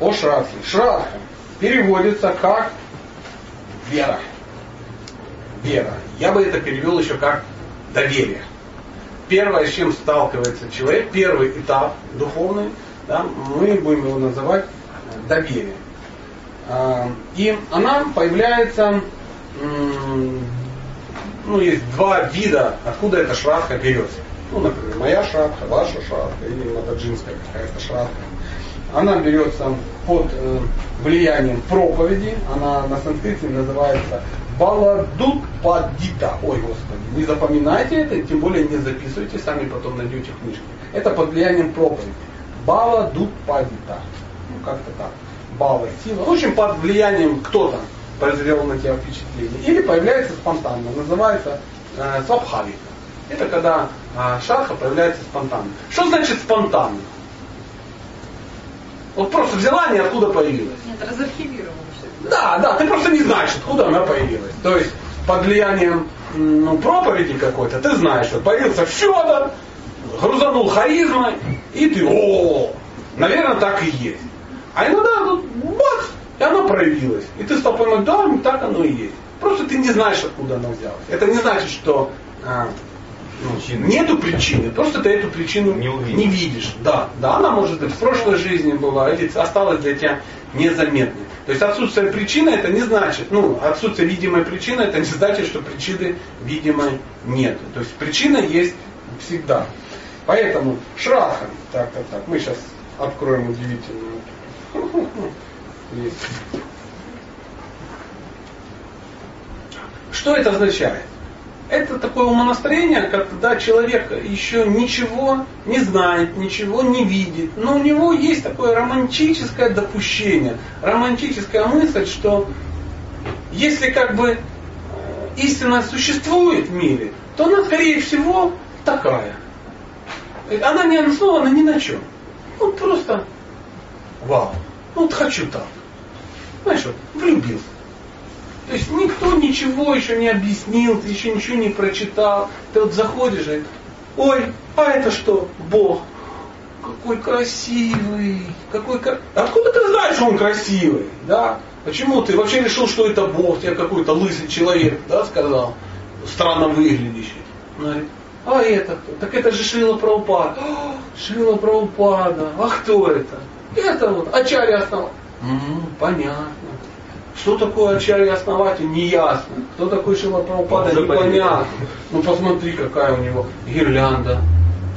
о Шрадхе. Шрадха переводится как вера. Вера. Я бы это перевел еще как доверие. Первое, с чем сталкивается человек, первый этап духовный, да, мы будем его называть доверие. А, и она появляется, ну, есть два вида, откуда эта шрадха берется. Ну, например, моя шрадха, ваша шрадха или матаджинская какая-то шрадха. Она берется под э, влиянием проповеди, она на санскрите называется Баладут Падита. Ой, Господи, не запоминайте это, тем более не записывайте, сами потом найдете книжки. Это под влиянием проповеди. Баладут Падита. Ну, как-то так. Бала, сила. В общем, под влиянием кто-то произвел на тебя впечатление. Или появляется спонтанно. Называется э, свабхавика. Это когда э, шарха появляется спонтанно. Что значит спонтанно? Вот просто взяла, и откуда появилась. Нет, разархивировала. Да, да, ты просто не знаешь, откуда она появилась. То есть под влиянием ну, проповеди какой-то, ты знаешь, что появился Федор, грузанул харизмой, и ты, о, наверное, так и есть. А иногда тут бац, и она проявилась. И ты стал понимать, да, так оно и есть. Просто ты не знаешь, откуда она взялась. Это не значит, что а, ну, нету причины, просто ты эту причину не, не видишь. Да, да, она может быть в прошлой жизни была, или осталась для тебя незаметной. То есть отсутствие причины это не значит, ну, отсутствие видимой причины это не значит, что причины видимой нет. То есть причина есть всегда. Поэтому шраха, так, так, так, мы сейчас откроем удивительную. Что это означает? Это такое умонастроение, когда человек еще ничего не знает, ничего не видит, но у него есть такое романтическое допущение, романтическая мысль, что если как бы э, истина существует в мире, то она скорее всего такая. Она не основана ни на чем. Ну просто вау. Ну вот хочу так. Знаешь, вот влюбился. То есть никто ничего еще не объяснил, ты еще ничего не прочитал. Ты вот заходишь и, ой, а это что? Бог. Какой красивый. Какой Откуда ты знаешь, что он красивый? Да? Почему ты вообще решил, что это Бог, тебе какой-то лысый человек, да, сказал, странно выглядящий. Говорит, а это кто? Так это же Шрила Праупада. Шрила Праупада. А кто это? Это вот Ачарья основал. Угу, понятно. Что такое Ачарья основатель, не ясно. Кто такой Шила Прабхупада, непонятно. Ну посмотри, какая у него гирлянда.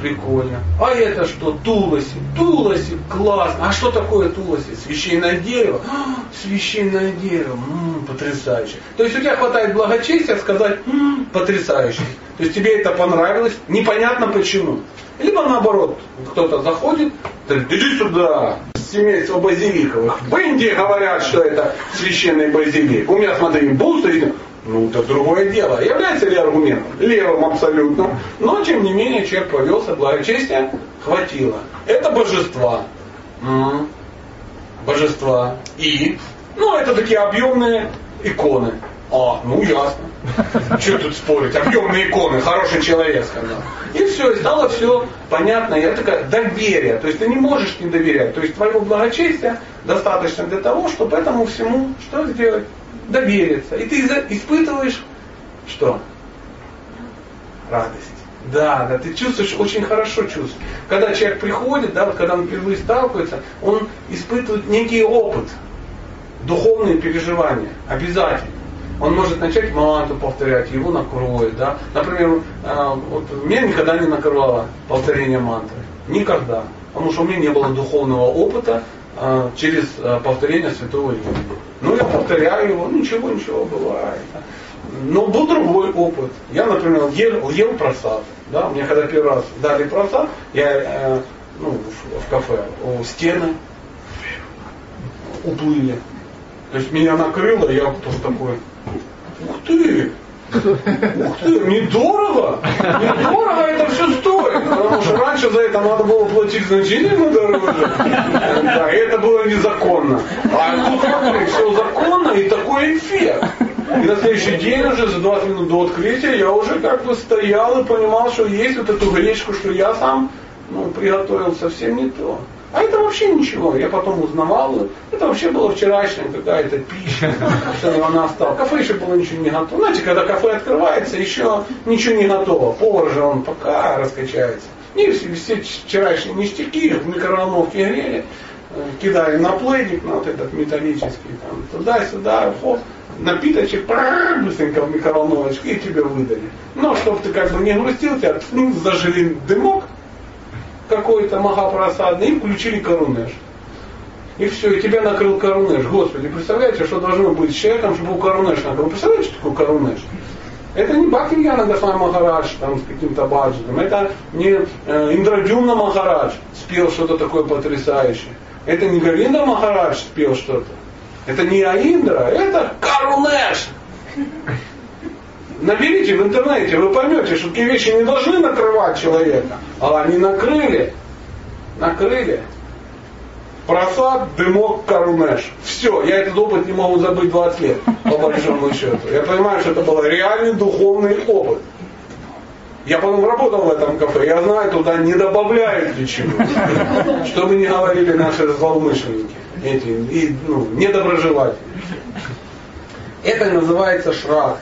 Прикольно. А это что? Туласи. Туласи, классно. А что такое Туласи? Священное дерево? А, священное дерево. М-м, потрясающе. То есть у тебя хватает благочестия сказать м-м, потрясающе. То есть тебе это понравилось, непонятно почему. Либо наоборот, кто-то заходит, говорит, иди сюда, семейство базиликовых. В Индии говорят, что это священный базилик. У меня, смотри, бусы, ну, это другое дело. Является ли аргументом? Левым абсолютно. Но, тем не менее, человек повелся, благочестия хватило. Это божества. Божества. И? Ну, это такие объемные иконы. А, ну ясно. Что тут спорить? Объемные иконы, хороший человек сказал. И все, и стало все понятно. Я такая доверие. То есть ты не можешь не доверять. То есть твоего благочестия достаточно для того, чтобы этому всему что сделать? Довериться. И ты испытываешь что? Радость. Да, да, ты чувствуешь, очень хорошо чувствуешь. Когда человек приходит, да, вот когда он впервые сталкивается, он испытывает некий опыт, духовные переживания, обязательно он может начать манту повторять, его накроет. Да? Например, э, вот меня никогда не накрывало повторение мантры. Никогда. Потому что у меня не было духовного опыта э, через э, повторение святого имени. Ну, я повторяю его, ничего, ничего бывает. Но был другой опыт. Я, например, ел, ел просад. Да? Мне когда первый раз дали просад, я ну, в, в кафе, у стены уплыли. То есть меня накрыло, я просто такой, Ух ты! Ух ты, недорого! Недорого это все стоит. Потому что раньше за это надо было платить значительно дороже. Да, и это было незаконно. А тут смотри, все законно и такой эффект. И на следующий день уже за 20 минут до открытия я уже как бы стоял и понимал, что есть вот эту гречку, что я сам ну, приготовил совсем не то. А это вообще ничего. Я потом узнавал, это вообще было вчерашняя какая-то пища, что она осталась. Кафе еще было ничего не готово. Знаете, когда кафе открывается, еще ничего не готово. Повар же он пока раскачается. И все, все вчерашние ништяки в микроволновке грели, кидали на плейник, на вот этот металлический, там, туда-сюда, хоп, напиточек, быстренько в микроволновочку и тебе выдали. Но чтобы ты как бы не грустил, тебя зажили дымок, какой-то махапрасадный и включили корунеш. И все, и тебя накрыл корунеш. Господи, представляете, что должно быть с человеком, чтобы у корунеш накрыл? Представляете, что такое корунеш? Это не Бхактивьяна Госвами Махарадж там, с каким-то баджетом. Это не э, Индрадюмна Махарадж спел что-то такое потрясающее. Это не Говинда Махарадж спел что-то. Это не Аиндра, это Карунеш. Наберите в интернете, вы поймете, что такие вещи не должны накрывать человека. А они накрыли. Накрыли. Просад, дымок, корунеш. Все, я этот опыт не могу забыть 20 лет, по большому счету. Я понимаю, что это был реальный духовный опыт. Я потом работал в этом кафе, я знаю, туда не добавляют ничего. Что бы ни говорили наши злоумышленники, эти и, ну, недоброжелатели. Это называется шрах.